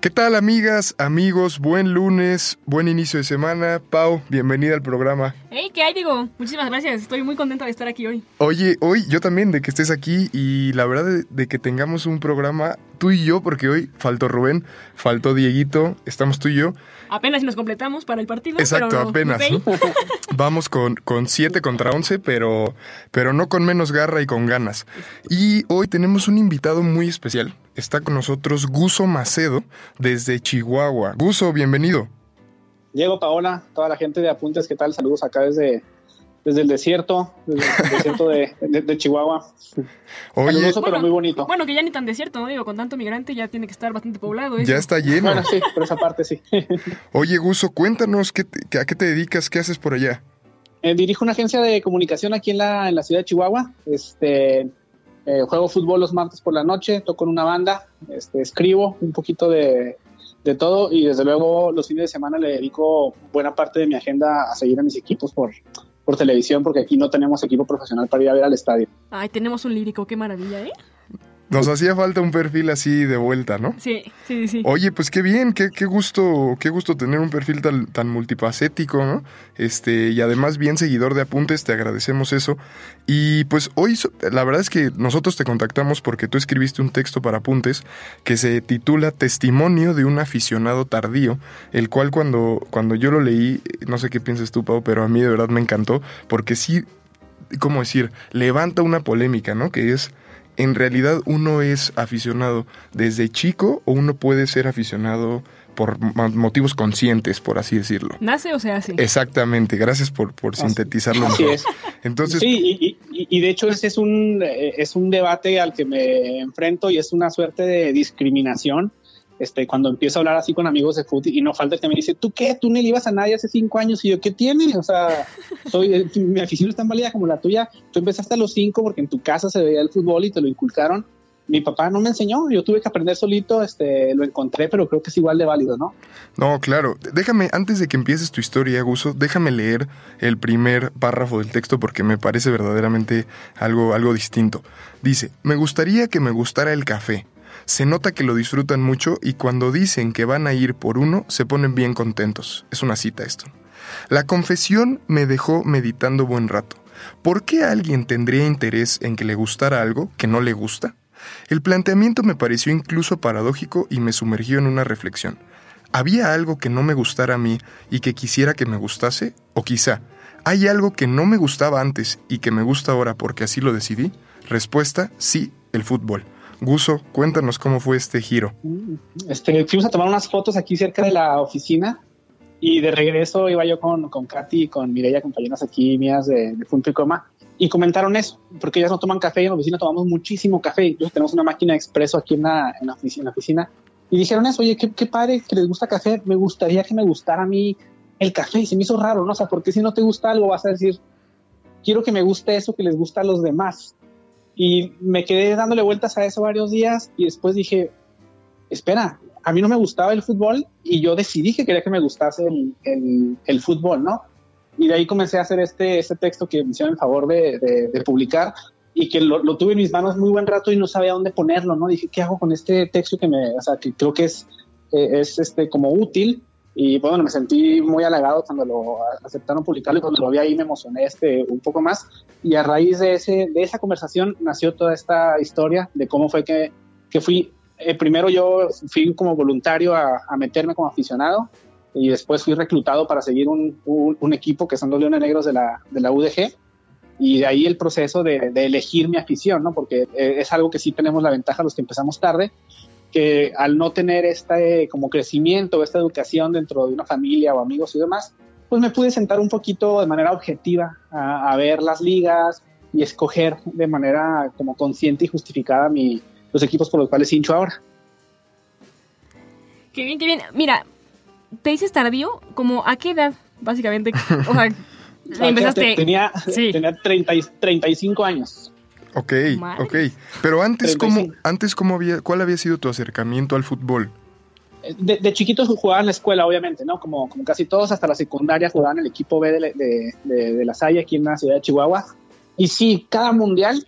¿Qué tal amigas, amigos? Buen lunes, buen inicio de semana. Pau, bienvenida al programa. Hey, ¿qué hay, digo? Muchísimas gracias. Estoy muy contenta de estar aquí hoy. Oye, hoy yo también de que estés aquí y la verdad de, de que tengamos un programa tú y yo, porque hoy faltó Rubén, faltó Dieguito, estamos tú y yo. Apenas nos completamos para el partido. Exacto, pero apenas. Vamos con, con 7 contra 11, pero, pero no con menos garra y con ganas. Y hoy tenemos un invitado muy especial. Está con nosotros Guso Macedo desde Chihuahua. Guso, bienvenido. Diego, Paola, toda la gente de Apuntes, ¿qué tal? Saludos acá desde, desde el desierto, desde el desierto de, de- de Chihuahua. Oye, Caluroso, pero muy bonito. Bueno, que ya ni tan desierto, ¿no? Digo, con tanto migrante ya tiene que estar bastante poblado. eso. ya está lleno. Bueno, sí, por esa parte sí. Oye, Guso, cuéntanos qué te- a qué te dedicas, qué haces por allá. Eh, dirijo una agencia de comunicación aquí en la, en la ciudad de Chihuahua. Este, eh, juego fútbol los martes por la noche, toco en una banda, este, escribo un poquito de, todo y desde luego los fines de semana le dedico buena parte de mi agenda a seguir a mis equipos por, por televisión porque aquí no tenemos equipo profesional para ir a ver al estadio. Ay, tenemos un lírico, qué maravilla, ¿eh? Nos hacía falta un perfil así de vuelta, ¿no? Sí, sí, sí. Oye, pues qué bien, qué, qué gusto, qué gusto tener un perfil tan, tan multifacético, ¿no? Este, y además bien seguidor de apuntes, te agradecemos eso. Y pues hoy, la verdad es que nosotros te contactamos porque tú escribiste un texto para apuntes que se titula Testimonio de un aficionado tardío, el cual cuando, cuando yo lo leí, no sé qué piensas tú, Pau, pero a mí de verdad me encantó, porque sí, ¿cómo decir? Levanta una polémica, ¿no? Que es en realidad uno es aficionado desde chico o uno puede ser aficionado por ma- motivos conscientes, por así decirlo. ¿Nace o se hace? Exactamente, gracias por, por Así- sintetizarlo Así mejor. es. Entonces, Sí, y, y- y de hecho ese es un, eh, es un debate al que me enfrento y es una suerte de discriminación. Este, cuando empiezo a hablar así con amigos de fútbol y no falta el que me dice, ¿tú qué? ¿Tú no le ibas a nadie hace cinco años? Y yo, ¿qué tiene? O sea, soy, eh, mi afición es tan válida como la tuya. Tú empezaste a los cinco porque en tu casa se veía el fútbol y te lo inculcaron. Mi papá no me enseñó, yo tuve que aprender solito, este, lo encontré, pero creo que es igual de válido, ¿no? no, claro, déjame, antes de que empieces tu historia, Guso, déjame leer el primer párrafo del texto porque me parece verdaderamente algo, algo distinto. Dice, me gustaría que me gustara el café. Se nota que lo disfrutan mucho y cuando dicen que van a ir por uno, se ponen bien contentos. Es una cita esto. La confesión me dejó meditando buen rato. ¿Por qué alguien tendría interés en que le gustara algo que no le gusta? El planteamiento me pareció incluso paradójico y me sumergió en una reflexión. ¿Había algo que no me gustara a mí y que quisiera que me gustase? ¿O quizá, ¿hay algo que no me gustaba antes y que me gusta ahora porque así lo decidí? Respuesta, sí, el fútbol. Guso, cuéntanos cómo fue este giro. Este, fuimos a tomar unas fotos aquí cerca de la oficina y de regreso iba yo con, con Katy y con Mireia, compañeras aquí mías de, de Punto y Coma, y comentaron eso, porque ellas no toman café y en la oficina tomamos muchísimo café, incluso tenemos una máquina expreso aquí en la, en la, oficina, en la oficina, y dijeron eso, oye, qué, qué padre que les gusta café, me gustaría que me gustara a mí el café, y se me hizo raro, ¿no? O sea, porque si no te gusta algo vas a decir, quiero que me guste eso que les gusta a los demás. Y me quedé dándole vueltas a eso varios días y después dije, espera, a mí no me gustaba el fútbol y yo decidí que quería que me gustase el, el- el fútbol, ¿no? Y de ahí comencé a hacer este, este texto que me hicieron el favor de, de- de publicar y que lo, lo tuve en mis manos muy buen rato y no sabía dónde ponerlo, ¿no? Dije, ¿qué hago con este texto que me, o sea, que creo que es, eh, es este, como útil? Y bueno, me sentí muy halagado cuando lo aceptaron publicarlo y cuando lo vi ahí me emocioné este, un poco más. Y a raíz de, ese, de esa conversación nació toda esta historia de cómo fue que, que fui eh, primero yo fui como voluntario a, a meterme como aficionado y después fui reclutado para seguir un, un- un equipo que son los Leones Negros de la, de la UDG y de ahí el proceso de, de elegir mi afición, ¿no? Porque eh, es algo que sí tenemos la ventaja los que empezamos tarde, que al no tener este como crecimiento, esta educación dentro de una familia o amigos y demás, pues me pude sentar un poquito de manera objetiva a, a ver las ligas y escoger de manera como consciente y justificada mi, los equipos por los cuales hincho ahora. Qué bien, qué bien. Mira, te dices tardío, como a qué edad, básicamente. O sea, Empezaste- tenía, sí. tenía 30 y- 35 años. Ok, Madre. ok. Pero antes, ¿cómo, 35. antes cómo había, ¿cuál había sido tu acercamiento al fútbol? De, de chiquitos jugaba en la escuela, obviamente, ¿no? Como, como casi todos, hasta la secundaria jugaban en el equipo B de, de, de- de la Salle aquí en la ciudad de Chihuahua. Y sí, cada mundial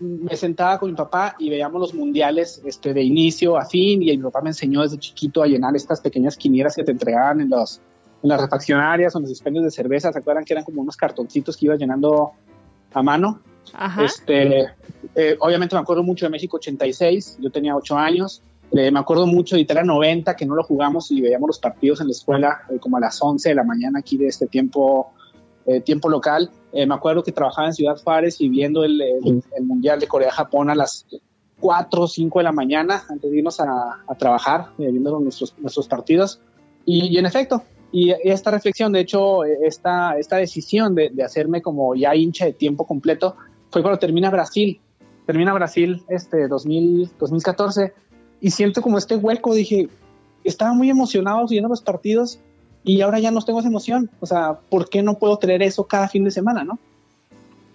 me sentaba con mi papá y veíamos los mundiales este, de inicio a fin. Y mi papá me enseñó desde chiquito a llenar estas pequeñas quinielas que te entregaban en, los, en las refaccionarias o en los dispendios de cerveza. ¿Se acuerdan que eran como unos cartoncitos que ibas llenando a mano? Ajá. Este, eh, obviamente me acuerdo mucho de México 86, yo tenía 8 años. Eh, me acuerdo mucho de Italia 90, que no lo jugamos y veíamos los partidos en la escuela eh, como a las 11 de la mañana aquí de este tiempo, eh, tiempo local. Eh, me acuerdo que trabajaba en Ciudad Juárez y viendo el, el- el Mundial de Corea-Japón a las 4 o 5 de la mañana antes de irnos a, a trabajar, eh, viendo nuestros, nuestros partidos. Y, y en efecto, y esta reflexión, de hecho, eh, esta, esta decisión de, de hacerme como ya hincha de tiempo completo fue cuando termina Brasil. Termina Brasil este 2000, 2014 y siento como este hueco. Dije, estaba muy emocionado siguiendo los partidos y ahora ya no tengo esa emoción. O sea, ¿por qué no puedo tener eso cada fin de semana, no?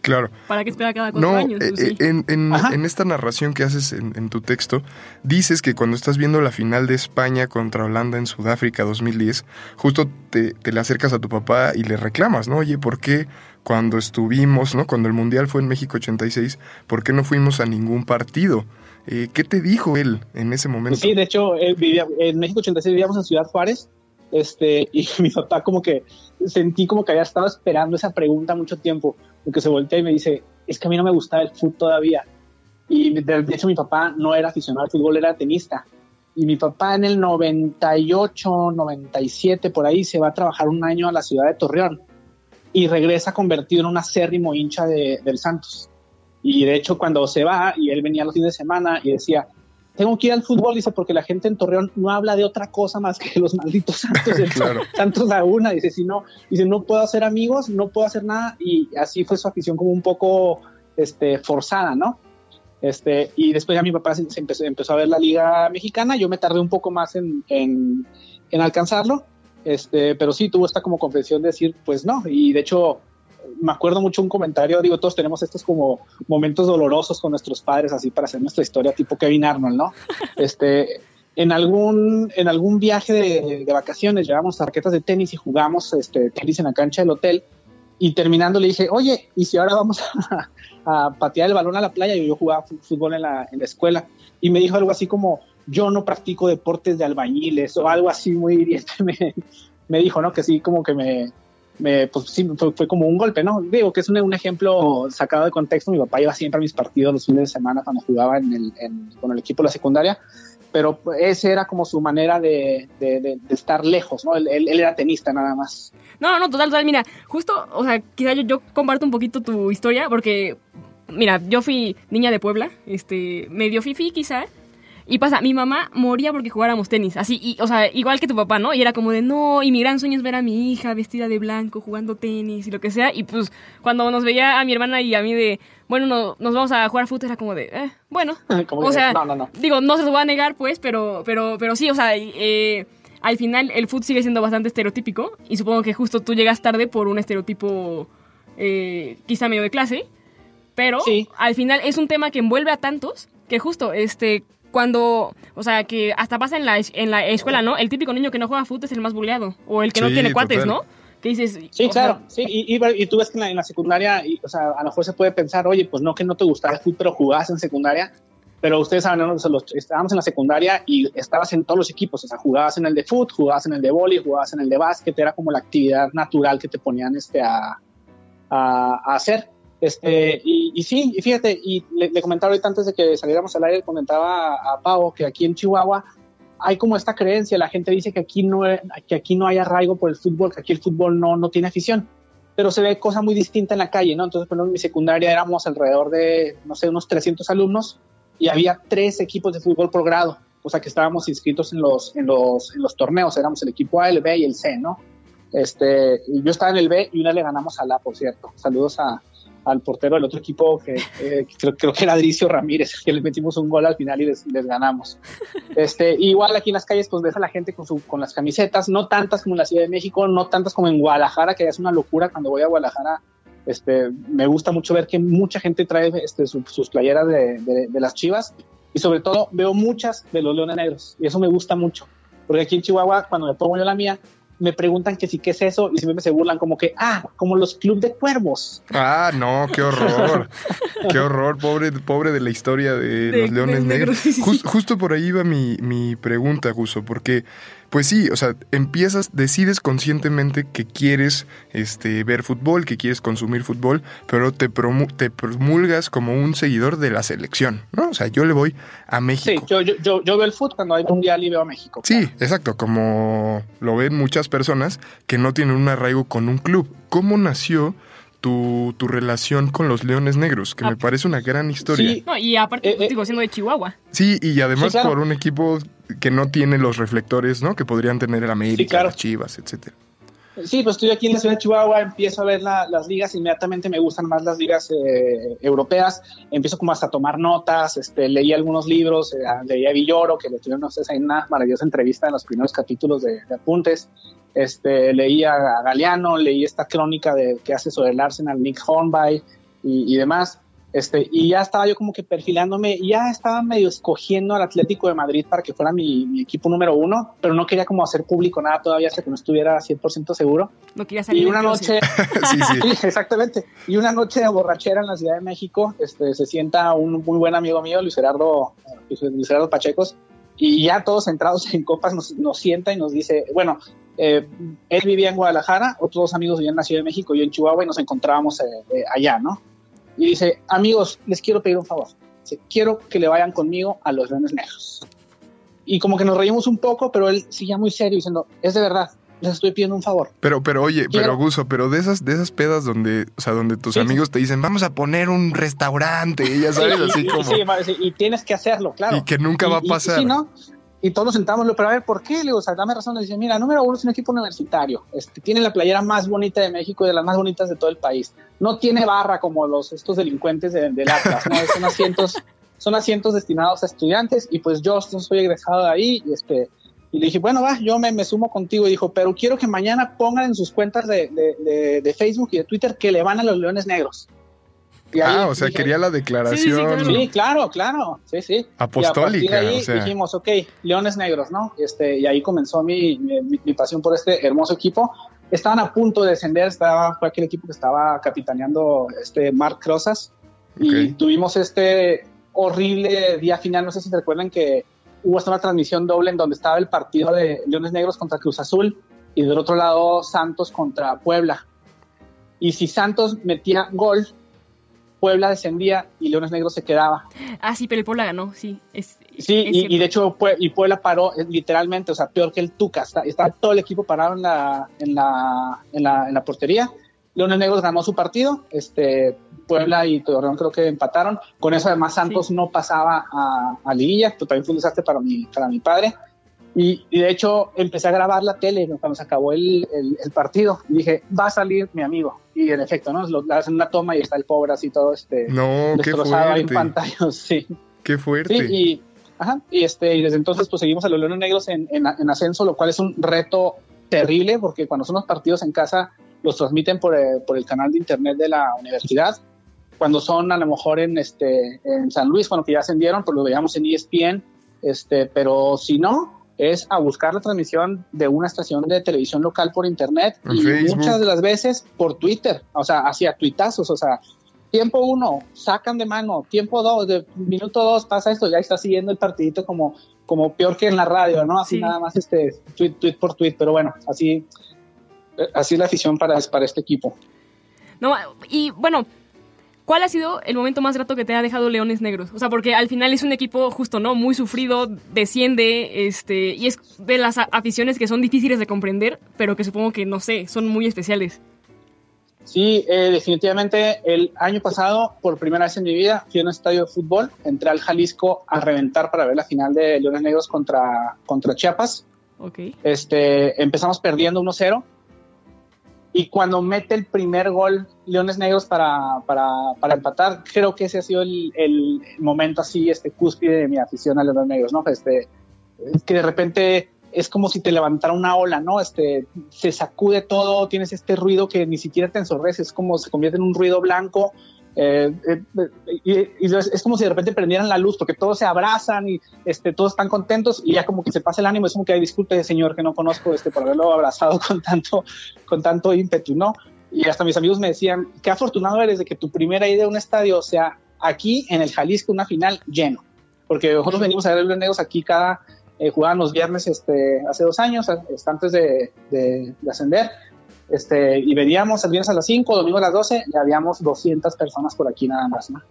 Claro. ¿Para qué esperar cada cuatro No, años? eh, Pues sí. eh, en, en- Ajá. en esta narración que haces en, en tu texto, dices que cuando estás viendo la final de España contra Holanda en Sudáfrica 2010, justo te, te le acercas a tu papá y le reclamas, ¿no? Oye, ¿por qué cuando estuvimos, ¿no? Cuando el Mundial fue en México 86, ¿por qué no fuimos a ningún partido? Eh, ¿Qué te dijo él en ese momento? Sí, de hecho, eh, vivía- en México 86 vivíamos en Ciudad Juárez. Este, y mi papá como que sentí como que había estado esperando esa pregunta mucho tiempo, porque se voltea y me dice, es que a mí no me gustaba el fútbol todavía. Y de, de hecho mi papá no era aficionado al fútbol, era tenista. Y mi papá en el 98, 97, por ahí, se va a trabajar un año a la ciudad de Torreón y regresa convertido en un acérrimo hincha de- del Santos. Y de hecho cuando se va, y él venía los fines de semana y decía, tengo que ir al fútbol, dice, porque la gente en Torreón no habla de otra cosa más que los malditos Santos, del- Claro. Santos Laguna, dice, si no, dice, no puedo hacer amigos, no puedo hacer nada, y así fue su afición como un poco este, forzada, ¿no? Este, y después ya mi papá se, se empezó, empezó a ver la liga mexicana, yo me tardé un poco más en, en, en alcanzarlo, este, pero sí tuvo esta como confesión de decir, pues no, y de hecho me acuerdo mucho un comentario, digo, todos tenemos estos como momentos dolorosos con nuestros padres, así para hacer nuestra historia tipo Kevin Arnold, ¿no? Este, en algún, en algún viaje de, de vacaciones llevamos tarjetas de tenis y jugamos este, tenis en la cancha del hotel y terminando le dije, oye, ¿y si ahora vamos a, a patear el balón a la playa? Y yo jugaba fútbol en la, en la escuela y me dijo algo así como, yo no practico deportes de albañiles o algo así muy me, me dijo, ¿no? Que sí, como que me, pues sí, fue, fue como un golpe, ¿no? Digo que es un, un ejemplo sacado de contexto. Mi papá iba siempre a mis partidos los fines de semana cuando jugaba en el, en- con el equipo de la secundaria, pero ese era como su manera de, de- de- de estar lejos, ¿no? Él, él- él era tenista nada más. No, no, total, total. Mira, justo, o sea, quizá yo, yo comparto un poquito tu historia porque, mira, yo fui niña de Puebla, este, medio fifi quizá. Y pasa, mi mamá moría porque jugáramos tenis, así, y, o sea, igual que tu papá, ¿no? Y era como de, no, y mi gran sueño es ver a mi hija vestida de blanco, jugando tenis y lo que sea. Y pues, cuando nos veía a mi hermana y a mí de, bueno, no, nos vamos a jugar fútbol, era como de, eh, bueno. Como o que, sea, no, no, no. digo, no se los voy a negar, pues, pero, pero, pero sí, o sea, eh, al final el fútbol sigue siendo bastante estereotípico y supongo que justo tú llegas tarde por un estereotipo eh, quizá medio de clase, pero Sí. al final es un tema que envuelve a tantos que justo, este, cuando, o sea, que hasta pasa en la, en la escuela, ¿no? El típico niño que no juega fútbol es el más buleado o el que no tiene cuates, total. ¿no? Que dices, Sí, sea, claro, sí, y, y- y tú ves que en la, en la secundaria, y, o sea, a lo mejor se puede pensar, oye, pues no que no te gustaba el fútbol, pero jugabas en secundaria, pero ustedes saben, ¿no? O sea, los- estábamos en la secundaria y estabas en todos los equipos, o sea, jugabas en el de fútbol, jugabas en el de vóley, jugabas en el de básquet, era como la actividad natural que te ponían este, a, a- a hacer. Este, y, y sí, y fíjate, y le, le comentaba ahorita antes de que saliéramos al aire, comentaba a, a Pau que aquí en Chihuahua hay como esta creencia, la gente dice que aquí no, que aquí no hay arraigo por el fútbol, que aquí el fútbol no, no tiene afición, pero se ve cosa muy distinta en la calle, ¿no? Entonces, por ejemplo, en mi secundaria éramos alrededor de, no sé, unos 300 alumnos y había tres equipos de fútbol por grado, o sea que estábamos inscritos en los, en los, en los torneos, éramos el equipo A, el B y el C, ¿no? Este, y yo estaba en el B y una le ganamos a la, por cierto. Saludos a, al portero del otro equipo, que eh, creo, que era Adricio Ramírez, que le metimos un gol al final y les, ganamos. Este, igual aquí en las calles, pues ves a la gente con, su, con las camisetas, no tantas como en la Ciudad de México, no tantas como en Guadalajara, que es una locura cuando voy a Guadalajara. Este, me gusta mucho ver que mucha gente trae este, su, sus playeras de, de, de las chivas y sobre todo veo muchas de los Leones Negros y eso me gusta mucho. Porque aquí en Chihuahua, cuando me pongo yo la mía, me preguntan que sí, ¿qué es eso? Y siempre me se burlan como que, ah, como los club de cuervos. Ah, no, qué horror. qué horror, pobre, pobre de la historia de, de los leones de negros. negros. Just, justo por ahí iba mi, mi pregunta, Guso, porque pues sí, o sea, empiezas, decides conscientemente que quieres este, ver fútbol, que quieres consumir fútbol, pero te, promu te promulgas como un seguidor de la selección, ¿no? O sea, yo le voy a México. Sí, yo, yo, yo, yo veo el fútbol cuando hay mundial y veo a México. Sí, exacto, como lo ven muchas personas que no tienen un arraigo con un club. ¿Cómo nació tu, tu, relación con los Leones Negros, que ah, me parece una gran historia. Sí. No, y aparte, eh, digo, siendo de Chihuahua. Sí, y además sí, claro. por un equipo que no tiene los reflectores, ¿no? Que podrían tener el América, sí, claro. las Chivas, etcétera. Sí, pues estoy aquí en la ciudad de Chihuahua, empiezo a ver la, las ligas, inmediatamente me gustan más las ligas eh, europeas, empiezo como hasta a tomar notas, este, leí algunos libros, eh, leí a Villoro, que le tuvieron ustedes ahí una maravillosa entrevista en los primeros capítulos de, de apuntes, este, leí a, a, Galeano, leí esta crónica de, que hace sobre el Arsenal, Nick Hornby y, y demás. Este, y ya estaba yo como que perfilándome, ya estaba medio escogiendo al Atlético de Madrid para que fuera mi, mi, equipo número uno, pero no quería como hacer público nada todavía hasta que no estuviera 100% seguro. No quería salir Y una noche, sí, sí. sí, exactamente, y una noche de borrachera en la Ciudad de México, este, se sienta un muy buen amigo mío, Luis Gerardo, Luis Gerardo Pachecos, y ya todos centrados en copas nos, nos sienta y nos dice, bueno, eh, él vivía en Guadalajara, otros dos amigos vivían en la Ciudad de México, yo en Chihuahua y nos encontrábamos eh, eh, allá, ¿no? y dice, amigos, les quiero pedir un favor. Dice, quiero que le vayan conmigo a los Leones Negros. Y como que nos reímos un poco, pero él seguía muy serio diciendo, es de verdad, les estoy pidiendo un favor. Pero, pero oye, quiero... pero Guso, pero de esas, de esas pedas donde, o sea, donde tus sí, amigos sí. te dicen, vamos a poner un restaurante, y ya sabes, así y, como. Sí, y tienes que hacerlo, claro. Y que nunca va a pasar. sí, ¿no? Y todos nos sentamos, pero a ver, ¿por qué? Le digo, o dame razón. Le dice, mira, número uno es un equipo universitario. Este, tiene la playera más bonita de México y de las más bonitas de todo el país. No tiene barra como los estos delincuentes del de Atlas, ¿no? Son asientos, son asientos destinados a estudiantes y pues yo soy egresado de ahí y este, y le dije, bueno, va, yo me, sumo contigo. Y dijo, pero quiero que mañana pongan en sus cuentas de, de Facebook y de Twitter que le van a los Leones Negros. Y ah, ahí, o sea, dije, quería la declaración. Sí, sí, claro, claro, sí, sí. Apostólica. Y a ahí o sea. dijimos, ok, Leones Negros, ¿no? Este, y ahí comenzó mi, mi, mi, pasión por este hermoso equipo. Estaban a punto de descender, estaba, fue aquel equipo que estaba capitaneando este Mark Crozas. Okay. Y tuvimos este horrible día final, no sé si se recuerdan que hubo hasta una transmisión doble en donde estaba el partido de Leones Negros contra Cruz Azul y del otro lado Santos contra Puebla. Y si Santos metía gol, Puebla descendía y Leones Negros se quedaba. Ah, sí, pero el Puebla ganó, sí. Es, sí, es y, y, de hecho y Puebla paró literalmente, o sea, peor que el Tuca. Está, está todo el equipo parado en la, en la, en la, en la portería. Leones Negros ganó su partido, este, Puebla y Torreón creo que empataron. Con eso además Santos sí. no pasaba a, a Liguilla, que también fue un desastre para mi, para mi padre. Y, y, de hecho empecé a grabar la tele cuando se acabó el, el, el, partido. Y dije, va a salir mi amigo. Y en efecto, ¿no? Lo, hacen una toma y está el pobre así todo este no, destrozado ahí en pantalla. Sí. Qué fuerte. Sí, y, ajá, y, este, y desde entonces pues seguimos a los Leones Negros en, en, en, ascenso, lo cual es un reto terrible porque cuando son los partidos en casa los transmiten por, eh, por el canal de internet de la universidad. Cuando son a lo mejor en, este, en San Luis, cuando que ya ascendieron, pues lo veíamos en ESPN. Este, pero si no, es a buscar la transmisión de una estación de televisión local por internet en y Facebook. muchas de las veces por Twitter, o sea, hacia tuitazos, o sea, tiempo uno, sacan de mano, tiempo dos, de minuto dos pasa esto, ya está siguiendo el partidito como, como peor que en la radio, ¿no? Así sí. nada más este tweet, tweet por tweet, pero bueno, así, así es la afición para, para este equipo. No, y bueno, ¿Cuál ha sido el momento más grato que te ha dejado Leones Negros? O sea, porque al final es un equipo justo, ¿no? Muy sufrido, desciende, este, y es de las aficiones que son difíciles de comprender, pero que supongo que, no sé, son muy especiales. Sí, eh, definitivamente el año pasado, por primera vez en mi vida, fui a un estadio de fútbol, entré al Jalisco a reventar para ver la final de Leones Negros contra, contra Chiapas. Okay. Este, empezamos perdiendo 1-0 Y cuando mete el primer gol Leones Negros para, para, para empatar, creo que ese ha sido el, el momento así, este cúspide de mi afición a Leones Negros, ¿no? Este, que de repente es como si te levantara una ola, ¿no? Este, se sacude todo, tienes este ruido que ni siquiera te ensordece, es como se convierte en un ruido blanco. Eh, eh, y, y es, como si de repente prendieran la luz porque todos se abrazan y este, todos están contentos y ya como que se pasa el ánimo, es como que disculpe señor que no conozco este, por haberlo abrazado con tanto, con tanto ímpetu, ¿no? Y hasta mis amigos me decían, qué afortunado eres de que tu primera idea de un estadio sea aquí en el Jalisco, una final lleno, porque nosotros venimos a ver los negros aquí cada, eh, jugaban los viernes este, hace dos años, este, antes de, de, de, ascender, este, y veníamos el viernes a las 5, domingo a las 12, y habíamos 200 personas por aquí nada más, ¿no?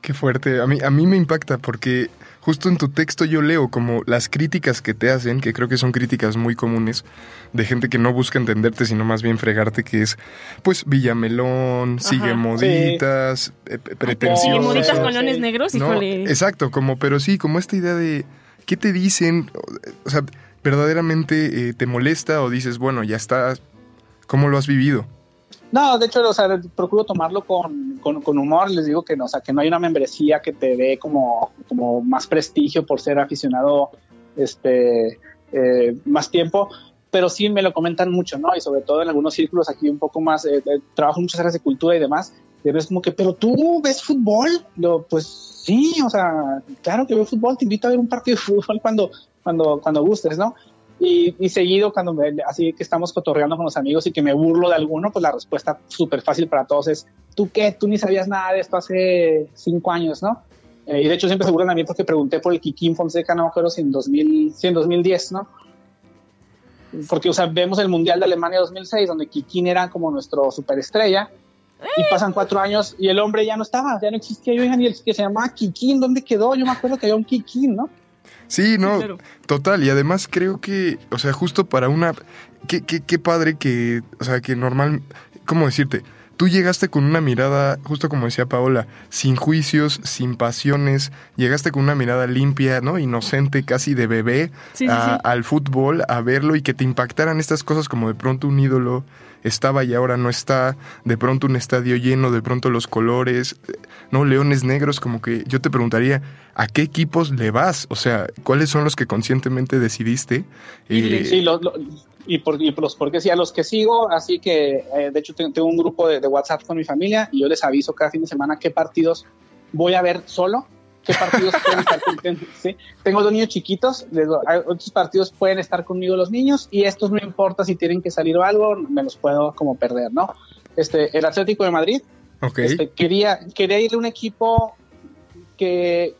Qué fuerte, a mí, a mí me impacta porque justo en tu texto yo leo como las críticas que te hacen, que creo que son críticas muy comunes, de gente que no busca entenderte, sino más bien fregarte, que es, pues, Villamelón, Ajá, sigue moditas, sí. eh, pretencioso. Sigue moditas con leones negros, ¿no? híjole. Exacto, como, pero sí, como esta idea de ¿qué te dicen? O sea, ¿verdaderamente eh, te molesta o dices, bueno, ya está? ¿Cómo lo has vivido? No, de hecho, o sea, procuro tomarlo con, con, humor. Les digo que no, o sea, que no hay una membresía que te dé como, como más prestigio por ser aficionado este, eh, más tiempo. Pero sí me lo comentan mucho, ¿no? Y sobre todo en algunos círculos aquí un poco más, eh, trabajo en muchas áreas de cultura y demás. Y ves como que, pero tú ves fútbol. Lo, pues sí, o sea, claro que veo fútbol. Te invito a ver un partido de fútbol cuando, cuando, cuando gustes, ¿no? Y, y, seguido, cuando me, así que estamos cotorreando con los amigos y que me burlo de alguno, pues la respuesta súper fácil para todos es, ¿tú qué? Tú ni sabías nada de esto hace cinco años, ¿no? Eh, y de hecho siempre se burlan a mí porque pregunté por el Kikín Fonseca, no me acuerdo si en, 2000, si en 2010, ¿no? Porque, o sea, vemos el Mundial de Alemania 2006, donde Kikín era como nuestro superestrella, y pasan cuatro años y el hombre ya no estaba, ya no existía. Yo, y el que se llamaba Kikín, ¿dónde quedó? Yo me acuerdo que había un Kikín, ¿no? Sí, no, sí, claro. total. Y además creo que, o sea, justo para una... Qué, qué, qué padre que, o sea, que normal... ¿Cómo decirte? Tú llegaste con una mirada, justo como decía Paola, sin juicios, sin pasiones, llegaste con una mirada limpia, ¿no? Inocente, casi de bebé, sí, a, sí, sí. al fútbol, a verlo y que te impactaran estas cosas como de pronto un ídolo estaba y ahora no está, de pronto un estadio lleno, de pronto los colores, no, leones negros, como que yo te preguntaría, ¿a qué equipos le vas? O sea, ¿cuáles son los que conscientemente decidiste? Eh, sí, lo, lo, y, por, y los, porque sí, a los que sigo, así que eh, de hecho tengo, un grupo de, de, WhatsApp con mi familia y yo les aviso cada fin de semana qué partidos voy a ver solo, qué partidos pueden estar conmigo. ¿sí? Tengo dos niños chiquitos, otros partidos pueden estar conmigo los niños y estos no importa si tienen que salir o algo, me los puedo como perder, ¿no? Este, el Atlético de Madrid, okay. este, quería, quería irle a un equipo que,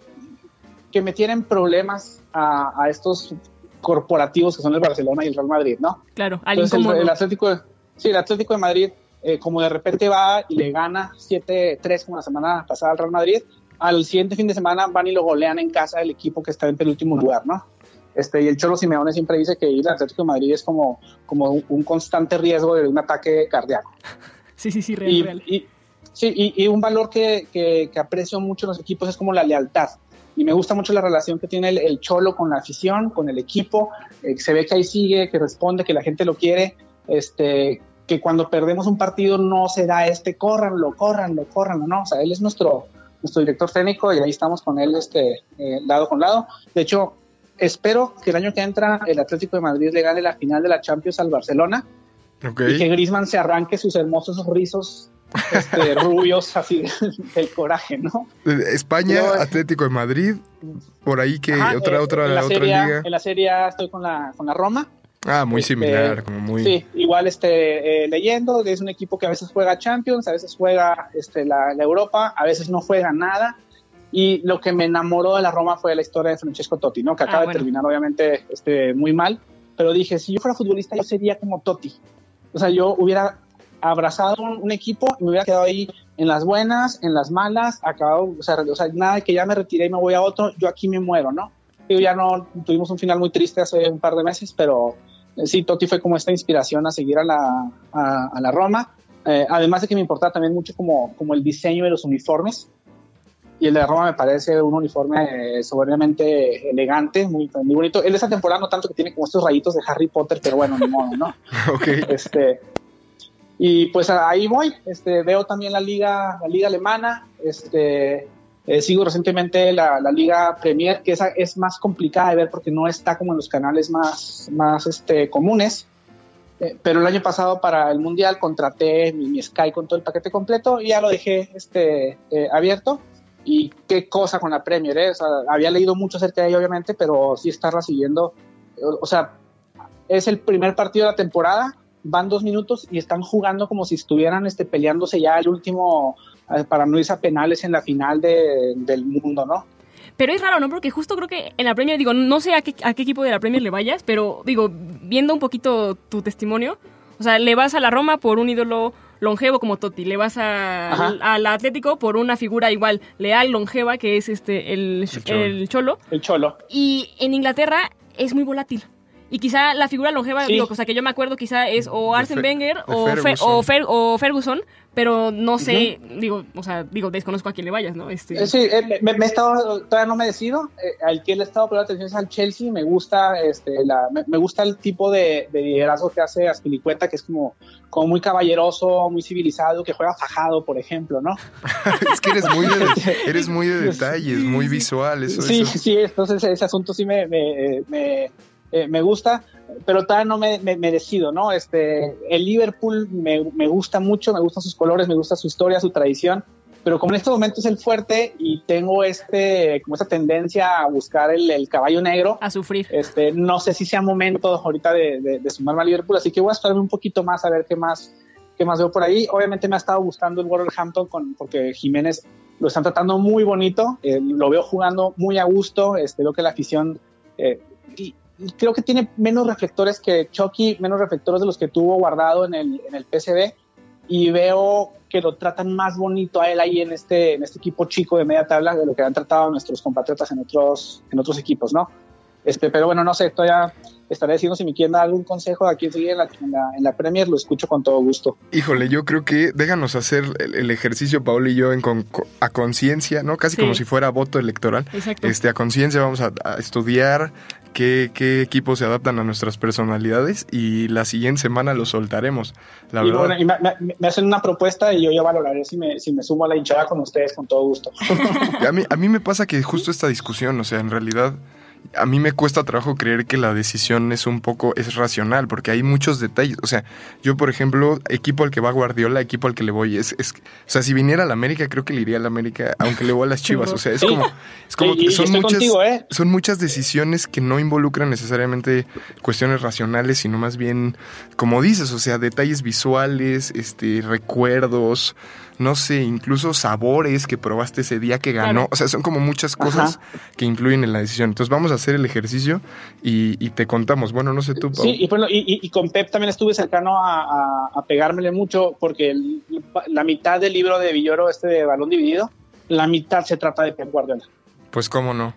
que metiera problemas a, a estos corporativos que son el Barcelona y el Real Madrid, ¿no? Claro, al Entonces, el, el, Atlético, de, sí, el Atlético de Madrid, eh, como de repente va y le gana 7-3 como la semana pasada al Real Madrid, al siguiente fin de semana van y lo golean en casa del equipo que está en penúltimo lugar, ¿no? Este, y el Cholo Simeone siempre dice que ir al Atlético de Madrid es como, como un, un constante riesgo de un ataque cardíaco. Sí, sí, sí, real, y, real. Y, sí, y, y, un valor que, que, que, aprecio mucho en los equipos es como la lealtad. Y me gusta mucho la relación que tiene el, el Cholo con la afición, con el equipo. Eh, se ve que ahí sigue, que responde, que la gente lo quiere. Este, que cuando perdemos un partido no se da este, córranlo, córranlo, córranlo, ¿no? O sea, él es nuestro, nuestro director técnico y ahí estamos con él este, eh, lado con lado. De hecho, espero que el año que entra el Atlético de Madrid le gane la final de la Champions al Barcelona okay. y que Griezmann se arranque sus hermosos rizos este, rubios así del coraje, ¿no? España, Pero, Atlético de Madrid, por ahí que ajá, otra, otra, en la otra serie, liga. En la serie A estoy con la, con la Roma. Ah, muy este, similar, como muy. Sí, igual este, eh, leyendo, es un equipo que a veces juega Champions, a veces juega este, la, la, Europa, a veces no juega nada. Y lo que me enamoró de la Roma fue la historia de Francesco Totti, ¿no? Que acaba ah, bueno. de terminar, obviamente, este, muy mal. Pero dije, si yo fuera futbolista, yo sería como Totti. O sea, yo hubiera abrazado un, un equipo y me hubiera quedado ahí en las buenas, en las malas, acabado, o sea, o sea, nada de que ya me retiré y me voy a otro, yo aquí me muero, ¿no? Yo ya no tuvimos un final muy triste hace un par de meses, pero sí, Totti fue como esta inspiración a seguir a la, a, a la Roma. Eh, además de que me importaba también mucho como, como el diseño de los uniformes. Y el de Roma me parece un uniforme eh, soberanamente elegante, muy, muy bonito. El de esta temporada no tanto que tiene como estos rayitos de Harry Potter, pero bueno, ni modo, ¿no? ok. Este, Y pues ahí voy, este, veo también la liga, la liga alemana, este, eh, sigo recientemente la, la, Liga Premier, que esa es más complicada de ver porque no está como en los canales más, más este, comunes. Eh, pero el año pasado para el Mundial contraté mi, mi, Sky con todo el paquete completo y ya lo dejé este, eh, abierto. Y qué cosa con la Premier, ¿eh? o sea, había leído mucho acerca de ella, obviamente, pero sí estarla siguiendo. O, o sea, es el primer partido de la temporada van dos minutos y están jugando como si estuvieran este, peleándose ya el último, eh, para no irse a penales en la final de, del mundo, ¿no? Pero es raro, ¿no? Porque justo creo que en la Premier, digo, no sé a qué, a qué equipo de la Premier le vayas, pero digo, viendo un poquito tu testimonio, o sea, le vas a la Roma por un ídolo longevo como Totti, le vas al Atlético por una figura igual leal, longeva, que es este el, el, cholo. el cholo. Y en Inglaterra es muy volátil. Y quizá la figura longeva, sí. digo, o sea, que yo me acuerdo quizá es o Arsene Wenger o, Ferguson. O, Fer o, Ferguson, pero no sé, uh -huh. digo, o sea, digo, desconozco a quién le vayas, ¿no? Este... Sí, eh, me, me, he estado, todavía no me decido, eh, al que le he estado poniendo atención es al Chelsea, me gusta, este, la, me, me, gusta el tipo de, de liderazgo que hace Aspilicueta, que es como, como muy caballeroso, muy civilizado, que juega fajado, por ejemplo, ¿no? es que eres muy de, eres muy de detalles, muy visual, eso. Sí, eso. sí, entonces ese asunto sí me, me, me eh, me gusta, pero todavía no me, me, me, decido, ¿no? Este, el Liverpool me, me, gusta mucho, me gustan sus colores, me gusta su historia, su tradición, pero como en este momento es el fuerte y tengo este, como esta tendencia a buscar el, el caballo negro. A sufrir. Este, no sé si sea momento ahorita de, de, de sumarme a Liverpool, así que voy a esperarme un poquito más a ver qué más, qué más veo por ahí. Obviamente me ha estado gustando el Wolverhampton con, porque Jiménez lo están tratando muy bonito, eh, lo veo jugando muy a gusto, este, veo que la afición... Eh, y, creo que tiene menos reflectores que Chucky, menos reflectores de los que tuvo guardado en el, en el PCB y veo que lo tratan más bonito a él ahí en este, en este equipo chico de media tabla de lo que han tratado nuestros compatriotas en otros, en otros equipos, ¿no? Este, pero bueno, no sé, todavía estaré diciendo si me quieren dar algún consejo a quien sigue en la, en, la, en la, Premier, lo escucho con todo gusto. Híjole, yo creo que déjanos hacer el, el ejercicio, Paul y yo, en con, a conciencia, ¿no? Casi sí. como si fuera voto electoral. Exacto. Este, a conciencia vamos a, a estudiar qué, qué, equipos se adaptan a nuestras personalidades y la siguiente semana los soltaremos. La y verdad. Bueno, y me, me, me, hacen una propuesta y yo ya valoraré si me, si me sumo a la hinchada con ustedes con todo gusto. a, mí, a mí me pasa que justo esta discusión, o sea, en realidad a mí me cuesta trabajo creer que la decisión es un poco es racional porque hay muchos detalles o sea yo por ejemplo equipo al que va Guardiola equipo al que le voy es, es o sea si viniera a la América creo que le iría a la América aunque le voy a las Chivas o sea es sí. como es como y son muchas contigo, ¿eh? son muchas decisiones que no involucran necesariamente cuestiones racionales sino más bien como dices o sea detalles visuales este recuerdos no sé, incluso sabores que probaste ese día que ganó. Claro. O sea, son como muchas cosas Ajá. que influyen en la decisión. Entonces vamos a hacer el ejercicio y, y te contamos. Bueno, no sé tú, Pau. Sí, y, bueno, y, y, con Pep también estuve cercano a, a, a pegármele mucho porque el, la mitad del libro de Villoro, este de Balón Dividido, la mitad se trata de Pep Guardiola. Pues cómo no.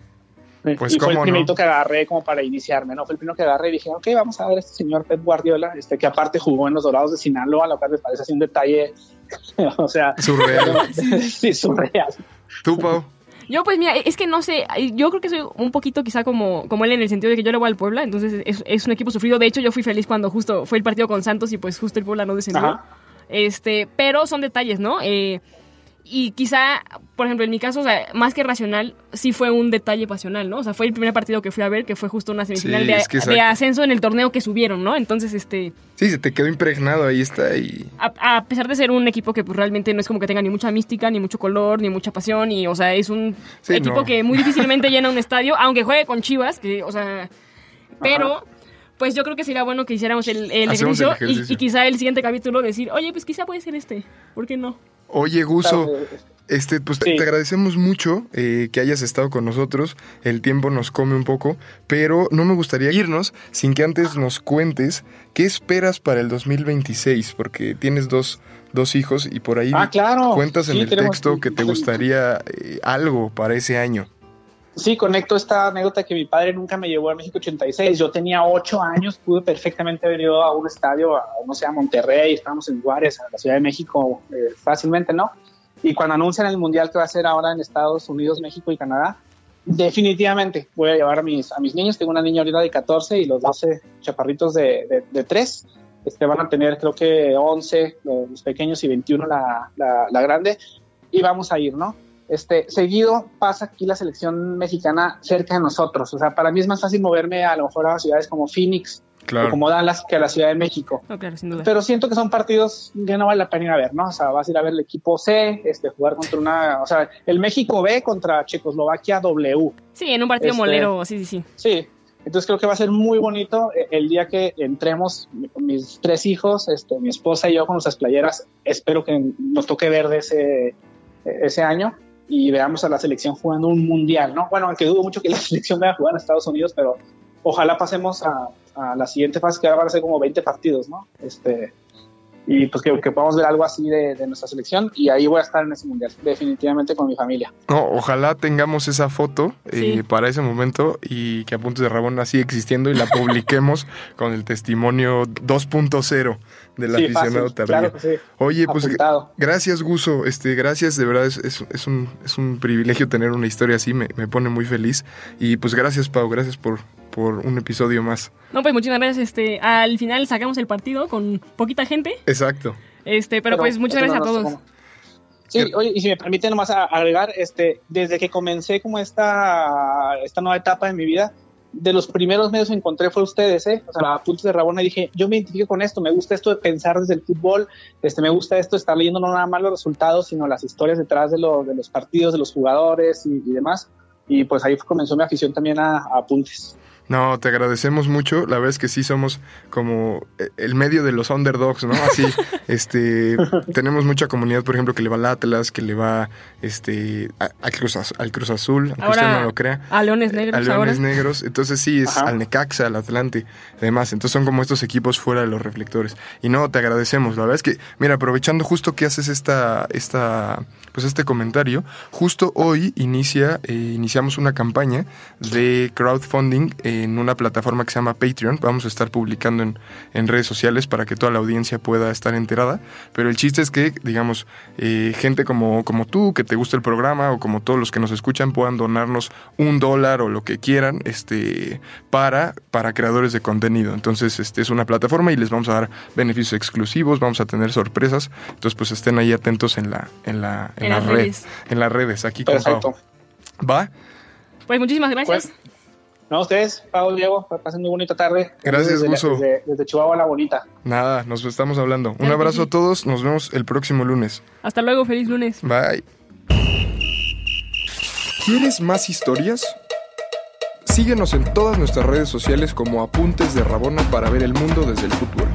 Pues y fue el primerito no? que agarré como para iniciarme, ¿no? Fue el primero que agarré y dije, ok, vamos a ver a este señor Pep Guardiola, este que aparte jugó en los Dorados de Sinaloa, lo cual me parece así un detalle, o sea... Surreal. sí, surreal. ¿Tú, Pau? Yo, pues mira, es que no sé, yo creo que soy un poquito quizá como, como él en el sentido de que yo le voy al Puebla, entonces es, es, un equipo sufrido. De hecho, yo fui feliz cuando justo fue el partido con Santos y pues justo el Puebla no descendió. Ajá. Este, pero son detalles, ¿no? Eh, y quizá, por ejemplo, en mi caso, o sea, más que racional, sí fue un detalle pasional, ¿no? O sea, fue el primer partido que fui a ver, que fue justo una semifinal sí, de, es que de, ascenso en el torneo que subieron, ¿no? Entonces, este... Sí, se te quedó impregnado, ahí está. Y... A, a, pesar de ser un equipo que pues, realmente no es como que tenga ni mucha mística, ni mucho color, ni mucha pasión, y, o sea, es un sí, equipo no. que muy difícilmente llena un estadio, aunque juegue con Chivas, que, o sea... Pero... Ajá pues yo creo que sería bueno que hiciéramos el, el, ejercicio, el ejercicio, Y, y, quizá el siguiente capítulo decir, oye, pues quizá puede ser este, ¿por qué no? Oye, Guso, este, pues sí. te, agradecemos mucho eh, que hayas estado con nosotros. El tiempo nos come un poco, pero no me gustaría irnos sin que antes nos cuentes qué esperas para el 2026, porque tienes dos, dos hijos y por ahí ah, claro. cuentas en sí, el texto que te gustaría eh, algo para ese año. Sí, conecto esta anécdota que mi padre nunca me llevó a México 86. Yo tenía ocho años, pude perfectamente haber ido a un estadio, a, no sé, a Monterrey, estábamos en Juárez, a la Ciudad de México, eh, fácilmente, ¿no? Y cuando anuncian el mundial que va a ser ahora en Estados Unidos, México y Canadá, definitivamente voy a llevar a mis, a mis niños. Tengo una niña ahorita de 14 y los 12 chaparritos de, de, de 3. Este, van a tener creo que 11 los pequeños y 21 la, la, la grande y vamos a ir, ¿no? Este, seguido pasa aquí la selección mexicana cerca de nosotros. O sea, para mí es más fácil moverme a lo mejor a ciudades como Phoenix Claro. o como Dallas que a la Ciudad de México. No, claro, sin duda. Pero siento que son partidos que no vale la pena ir a ver, ¿no? O sea, vas a ir a ver el equipo C, este, jugar contra una, o sea, el México B contra Checoslovaquia W. sí, en un partido este- molero, sí, sí, sí. Sí, entonces creo que va a ser muy bonito eh, el día que entremos con mis tres hijos, este, mi esposa y yo con nuestras playeras. Espero que nos toque ver de ese, ese año y veamos a la selección jugando un mundial, ¿no? Bueno, aunque dudo mucho que la selección vaya a jugar en Estados Unidos, pero ojalá pasemos a, a la siguiente fase que ahora van a ser como 20 partidos, ¿no? Este, y pues que, que podamos ver algo así de, de nuestra selección y ahí voy a estar en ese mundial, definitivamente con mi familia. No, ojalá tengamos esa foto eh, para ese momento y que Apuntes de Rabona siga existiendo y la publiquemos con el testimonio 2.0 del Sí, aficionado fácil, tardío. claro que sí. Oye, pues Apuntado. gracias Guso, este, gracias, de verdad es, es- es un, es un privilegio tener una historia así, me, me pone muy feliz. Y pues gracias Pau, gracias por, por un episodio más. No, pues muchísimas gracias. Este, al final sacamos el partido con poquita gente. Exacto. Este, pero, pues muchas gracias no a todos. Sí, oye, y si me permite nomás agregar, este, desde que comencé como esta, esta nueva etapa de mi vida, de los primeros medios que encontré fue ustedes, ¿eh? O sea, a puntos de Rabona dije, yo me identifico con esto, me gusta esto de pensar desde el fútbol, este, me gusta esto de estar leyendo no nada más los resultados, sino las historias detrás de, lo- de los partidos, de los jugadores y, y demás. Y pues ahí comenzó mi afición también a, a apuntes. No, te agradecemos mucho. La verdad es que sí somos como eh, el medio de los underdogs, ¿no? Así, este, tenemos mucha comunidad, por ejemplo, que le va al Atlas, que le va, este, a- al Cruz, al Cruz Azul, aunque usted Ahora no lo crea. a Leones Negros a Leones ahora. Negros. Entonces sí, es Ajá. al Necaxa, al Atlante, además. Entonces son como estos equipos fuera de los reflectores. Y no, te agradecemos. La verdad es que, mira, aprovechando justo que haces esta, esta, pues este comentario, justo hoy inicia, eh, iniciamos una campaña de crowdfunding en una plataforma que se llama Patreon. Vamos a estar publicando en, en redes sociales para que toda la audiencia pueda estar enterada. Pero el chiste es que, digamos, eh, gente como, como tú, que te gusta el programa, o como todos los que nos escuchan, puedan donarnos un dólar o lo que quieran este, para, para creadores de contenido. Entonces, este es una plataforma y les vamos a dar beneficios exclusivos, vamos a tener sorpresas. Entonces, pues estén ahí atentos en la, en la, En la las red, redes. en las redes, aquí con Perfecto. Pau. ¿Va? Pues muchísimas gracias. Pues, No, ustedes, Pablo, Diego, pasen muy bonita tarde. Gracias, desde, Guso. Desde, desde Chihuahua la bonita. Nada, nos estamos hablando. Un Claro abrazo sí. a todos, nos vemos el próximo lunes. Hasta luego, feliz lunes. Bye. ¿Quieres más historias? Síguenos en todas nuestras redes sociales como Apuntes de Rabona para ver el mundo desde el fútbol.